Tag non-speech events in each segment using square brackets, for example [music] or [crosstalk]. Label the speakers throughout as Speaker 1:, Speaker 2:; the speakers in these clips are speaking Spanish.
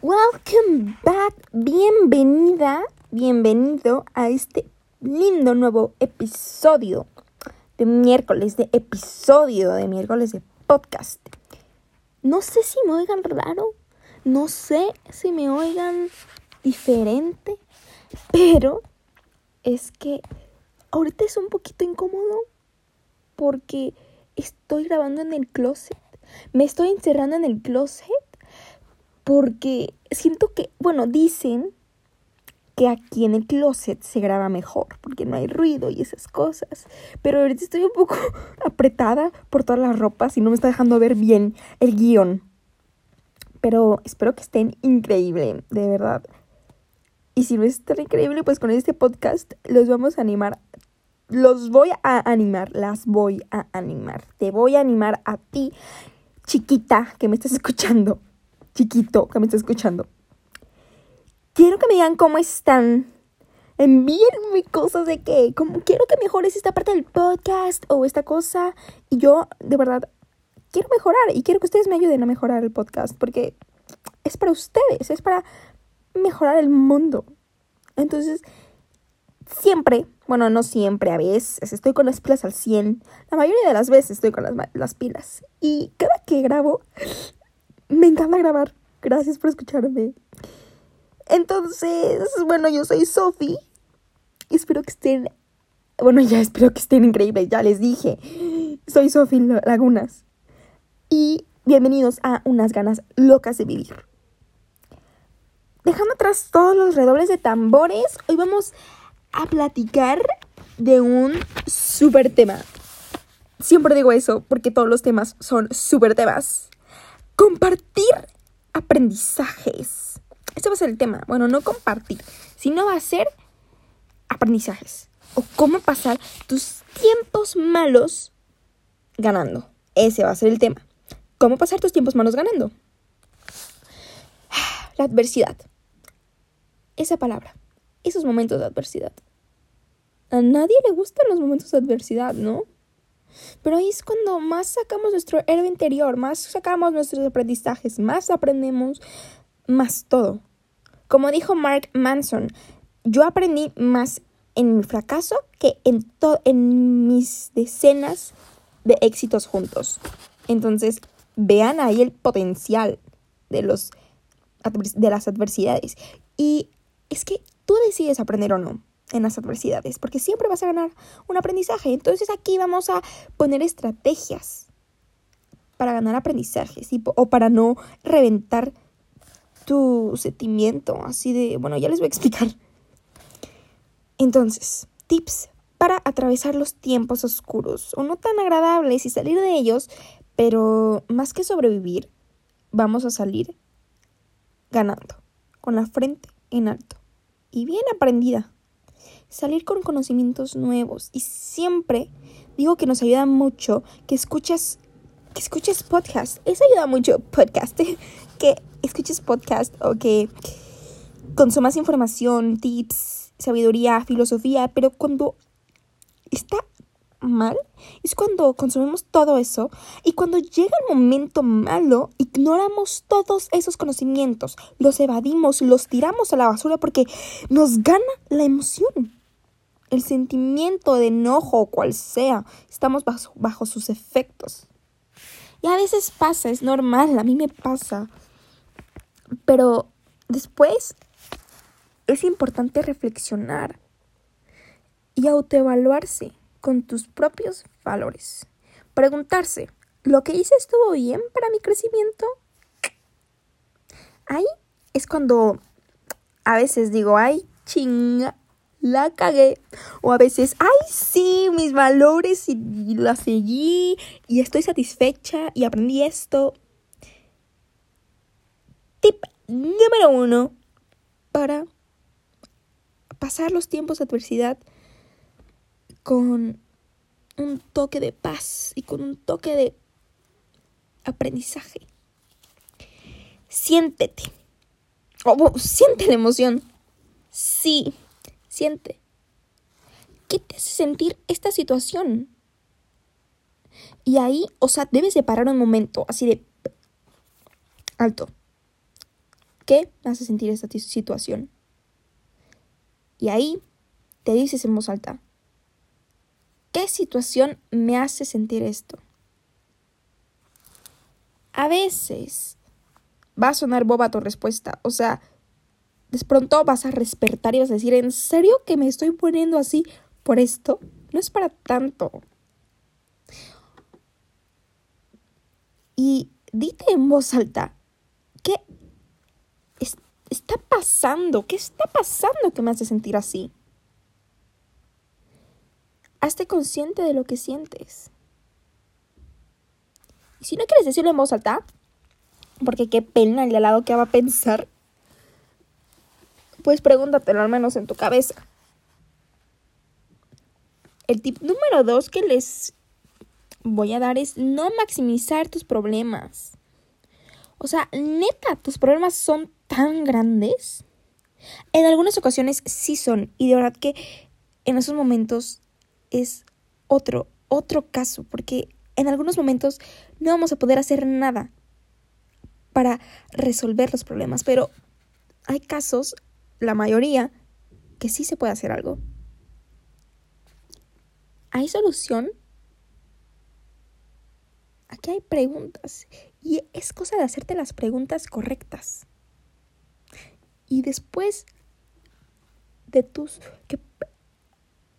Speaker 1: Welcome back, bienvenida, bienvenido a este lindo nuevo episodio de miércoles, de episodio de miércoles de podcast. No sé si me oigan raro, no sé si me oigan diferente, pero es que ahorita es un poquito incómodo porque estoy grabando en el closet. Me estoy encerrando en el closet porque siento que, bueno, dicen que aquí en el closet se graba mejor, porque no hay ruido y esas cosas. Pero ahorita estoy un poco [laughs] apretada por todas las ropas y no me está dejando ver bien el guion. Pero espero que estén increíble, de verdad. Y si no están increíble, pues con este podcast los vamos a animar. Los voy a animar, las voy a animar. Te voy a animar a ti, chiquita, que me estás [laughs] escuchando. Chiquito, que me estás escuchando quiero que me digan cómo están. Envíenme cosas de que, como quiero que mejores esta parte del podcast o esta cosa. Y yo, de verdad, quiero mejorar y quiero que ustedes me ayuden a mejorar el podcast porque es para ustedes, es para mejorar el mundo. Entonces, siempre, bueno, no siempre, a veces estoy con las pilas al 100. La mayoría de las veces estoy con las, las pilas. Y cada que grabo, me encanta grabar. Gracias por escucharme. Entonces, bueno, yo soy Sofi. Espero que estén. Bueno, ya espero que estén increíbles, ya les dije. Soy Sofi Lagunas. Y bienvenidos a unas ganas locas de vivir. Dejando atrás todos los redobles de tambores, hoy vamos a platicar de un super tema. Siempre digo eso porque todos los temas son super temas. Compartir aprendizajes este va a ser el tema. Bueno, no compartir, sino va a ser aprendizajes. O cómo pasar tus tiempos malos ganando. Ese va a ser el tema. ¿Cómo pasar tus tiempos malos ganando? [sighs] La adversidad. Esa palabra. Esos momentos de adversidad. A nadie le gustan los momentos de adversidad, ¿no? Pero ahí es cuando más sacamos nuestro héroe interior, más sacamos nuestros aprendizajes, más aprendemos, más todo. Como dijo Mark Manson, yo aprendí más en mi fracaso que en, en mis decenas de éxitos juntos. Entonces, vean ahí el potencial de, los, de las adversidades. Y es que tú decides aprender o no en las adversidades, porque siempre vas a ganar un aprendizaje. Entonces aquí vamos a poner estrategias para ganar aprendizajes o para no reventar tu sentimiento, así de, bueno, ya les voy a explicar. Entonces, tips para atravesar los tiempos oscuros o no tan agradables y salir de ellos, pero más que sobrevivir, vamos a salir ganando, con la frente en alto y bien aprendida. Salir con conocimientos nuevos y siempre digo que nos ayuda mucho que escuches que escuches podcast. Eso ayuda mucho podcast. [laughs] que escuches podcast o que consumas información, tips, sabiduría, filosofía, pero cuando está mal es cuando consumimos todo eso y cuando llega el momento malo ignoramos todos esos conocimientos, los evadimos, los tiramos a la basura porque nos gana la emoción. El sentimiento de enojo o cual sea, estamos bajo, bajo sus efectos. Y a veces pasa, es normal, a mí me pasa. Pero después es importante reflexionar y autoevaluarse con tus propios valores. Preguntarse, ¿lo que hice estuvo bien para mi crecimiento? Ahí es cuando a veces digo, ay, chinga, la cagué. O a veces, ay, sí, mis valores y, la seguí y estoy satisfecha y aprendí esto. Tip número uno para pasar los tiempos de adversidad con un toque de paz y con un toque de aprendizaje. Siéntete. Oh, siente la emoción. Sí, siente. ¿Qué te hace sentir esta situación? Y ahí, o sea, debes de parar un momento, así de alto qué me hace sentir esta situación. Y ahí te dices en voz alta, ¿qué situación me hace sentir esto? A veces va a sonar boba tu respuesta, o sea, de pronto vas a despertar y vas a decir, ¿en serio que me estoy poniendo así por esto? No es para tanto. Y dite en voz alta, ¿qué está pasando? ¿Qué está pasando que me hace sentir así? Hazte consciente de lo que sientes. Y si no quieres decirlo en voz alta, porque qué pena el de al lado que va a pensar, pues pregúntatelo al menos en tu cabeza. El tip número dos que les voy a dar es no maximizar tus problemas. O sea, neta, tus problemas son tan grandes. En algunas ocasiones sí son. Y de verdad que en esos momentos es otro, otro caso. Porque en algunos momentos no vamos a poder hacer nada para resolver los problemas. Pero hay casos, la mayoría, que sí se puede hacer algo. ¿Hay solución? Aquí hay preguntas y es cosa de hacerte las preguntas correctas. Y después de tus que,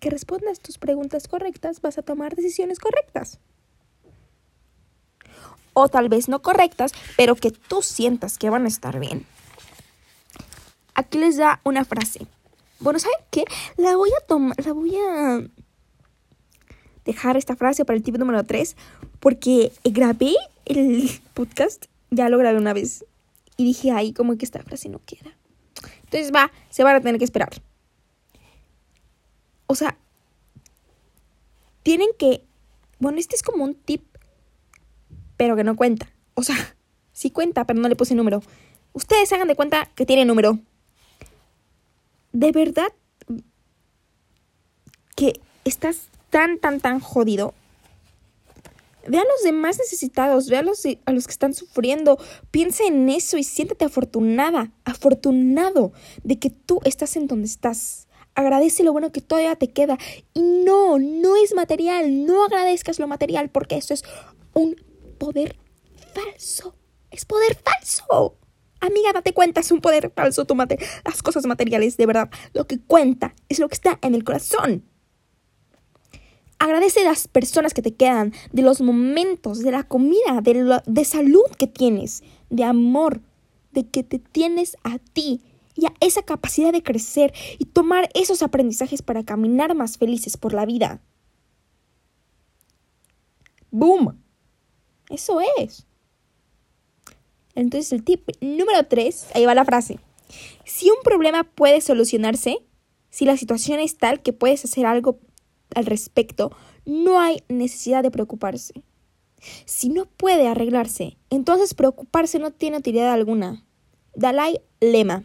Speaker 1: que respondas tus preguntas correctas, vas a tomar decisiones correctas. O tal vez no correctas, pero que tú sientas que van a estar bien. Aquí les da una frase. Bueno, ¿saben qué? La voy a tomar, la voy a dejar esta frase para el tip número 3 porque grabé el podcast, ya lo grabé una vez y dije, ay, como que esta frase no queda. Entonces va, se van a tener que esperar. O sea, tienen que, bueno, este es como un tip, pero que no cuenta. O sea, sí cuenta, pero no le puse número. Ustedes hagan de cuenta que tiene número. De verdad que estás tan, tan, tan jodido. Ve a los demás necesitados, ve a los, a los que están sufriendo, piensa en eso y siéntate afortunada, afortunado de que tú estás en donde estás. Agradece lo bueno que todavía te queda. Y no, no es material, no agradezcas lo material porque eso es un poder falso. Es poder falso. Amiga, date cuenta, es un poder falso tu las cosas materiales, de verdad. Lo que cuenta es lo que está en el corazón. Agradece a las personas que te quedan, de los momentos, de la comida, de, de salud que tienes, de amor, de que te tienes a ti y a esa capacidad de crecer y tomar esos aprendizajes para caminar más felices por la vida. ¡Boom! Eso es. Entonces el tip número 3, ahí va la frase. Si un problema puede solucionarse, si la situación es tal que puedes hacer algo al respecto, no hay necesidad de preocuparse. Si no puede arreglarse, entonces preocuparse no tiene utilidad alguna. Dalai Lema.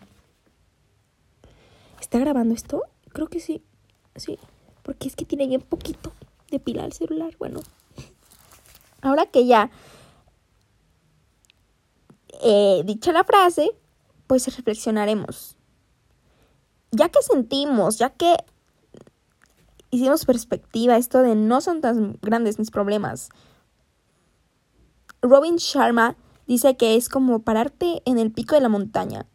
Speaker 1: ¿Está grabando esto? Creo que sí. Sí. Porque es que tiene bien poquito de pila el celular. Bueno. Ahora que ya he dicho la frase, pues reflexionaremos. Ya que sentimos, ya que hicimos perspectiva, esto de no son tan grandes mis problemas. Robin Sharma dice que es como pararte en el pico de la montaña.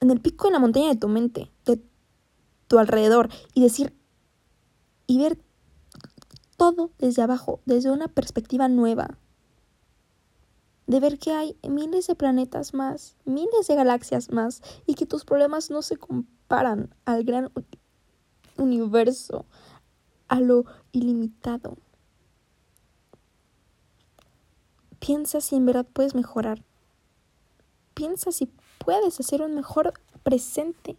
Speaker 1: En el pico de la montaña de tu mente, de tu alrededor, y decir, y ver todo desde abajo, desde una perspectiva nueva. De ver que hay miles de planetas más, miles de galaxias más, y que tus problemas no se comparan al gran universo, a lo ilimitado. Piensa si en verdad puedes mejorar. Piensa si puedes hacer un mejor presente.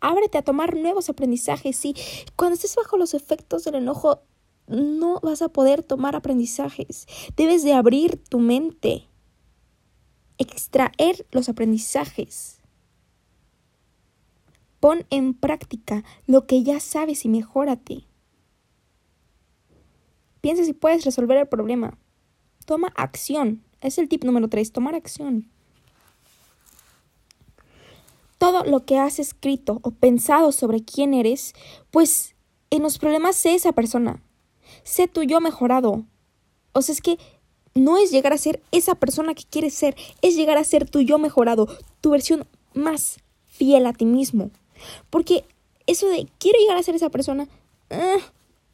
Speaker 1: Ábrete a tomar nuevos aprendizajes. Y cuando estés bajo los efectos del enojo, no vas a poder tomar aprendizajes. Debes de abrir tu mente, extraer los aprendizajes. Pon en práctica lo que ya sabes y mejórate. Piensa si puedes resolver el problema. Toma acción. Es el tip número 3, tomar acción. todo lo que has escrito o pensado sobre quién eres, pues en los problemas sé esa persona. Sé tu yo mejorado. O sea, es que no es llegar a ser esa persona que quieres ser, es llegar a ser tu yo mejorado, tu versión más fiel a ti mismo. Porque eso de quiero llegar a ser esa persona, ah,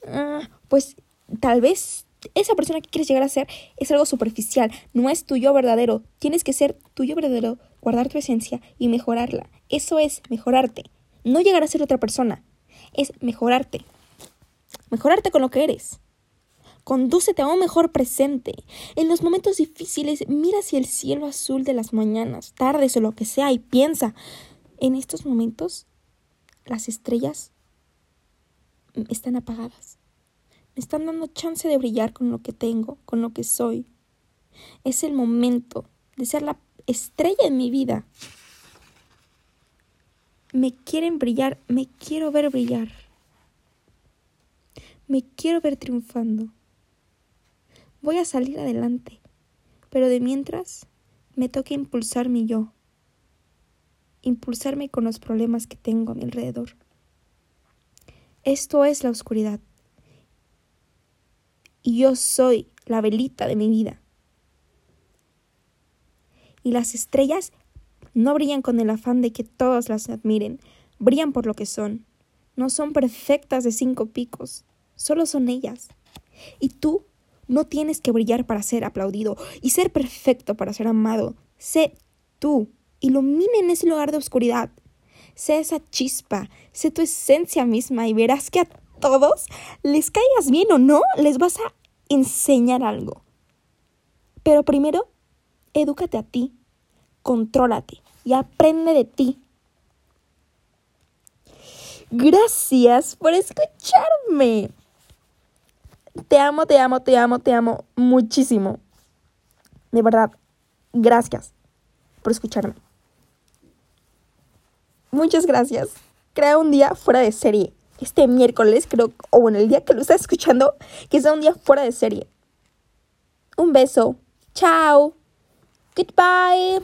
Speaker 1: ah, pues tal vez esa persona que quieres llegar a ser es algo superficial, no es tu yo verdadero. Tienes que ser tu yo verdadero, guardar tu esencia y mejorarla. Eso es mejorarte. No llegar a ser otra persona, es mejorarte. Mejorarte con lo que eres. Condúcete a un mejor presente. En los momentos difíciles, mira hacia el cielo azul de las mañanas, tardes o lo que sea y piensa, en estos momentos las estrellas están apagadas. Me están dando chance de brillar con lo que tengo, con lo que soy. Es el momento de ser la estrella en mi vida. Me quieren brillar, me quiero ver brillar. Me quiero ver triunfando. Voy a salir adelante, pero de mientras me toca impulsarme yo, impulsarme con los problemas que tengo a mi alrededor. Esto es la oscuridad. Y yo soy la velita de mi vida. Y las estrellas no brillan con el afán de que todos las admiren, brillan por lo que son. No son perfectas de cinco picos, solo son ellas. Y tú no tienes que brillar para ser aplaudido y ser perfecto para ser amado. Sé tú. Ilumina en ese lugar de oscuridad. Sé esa chispa, sé tu esencia misma y verás que a todos, les caigas bien o no, les vas a enseñar algo. Pero primero, edúcate a ti, contrólate y aprende de ti. Gracias por escucharme. Te amo, te amo, te amo, te amo muchísimo. De verdad, gracias por escucharme. Muchas gracias. Crea un día fuera de serie. Este miércoles, creo, o bueno, el día que lo estás escuchando, que sea un día fuera de serie. Un beso. Chao. Goodbye.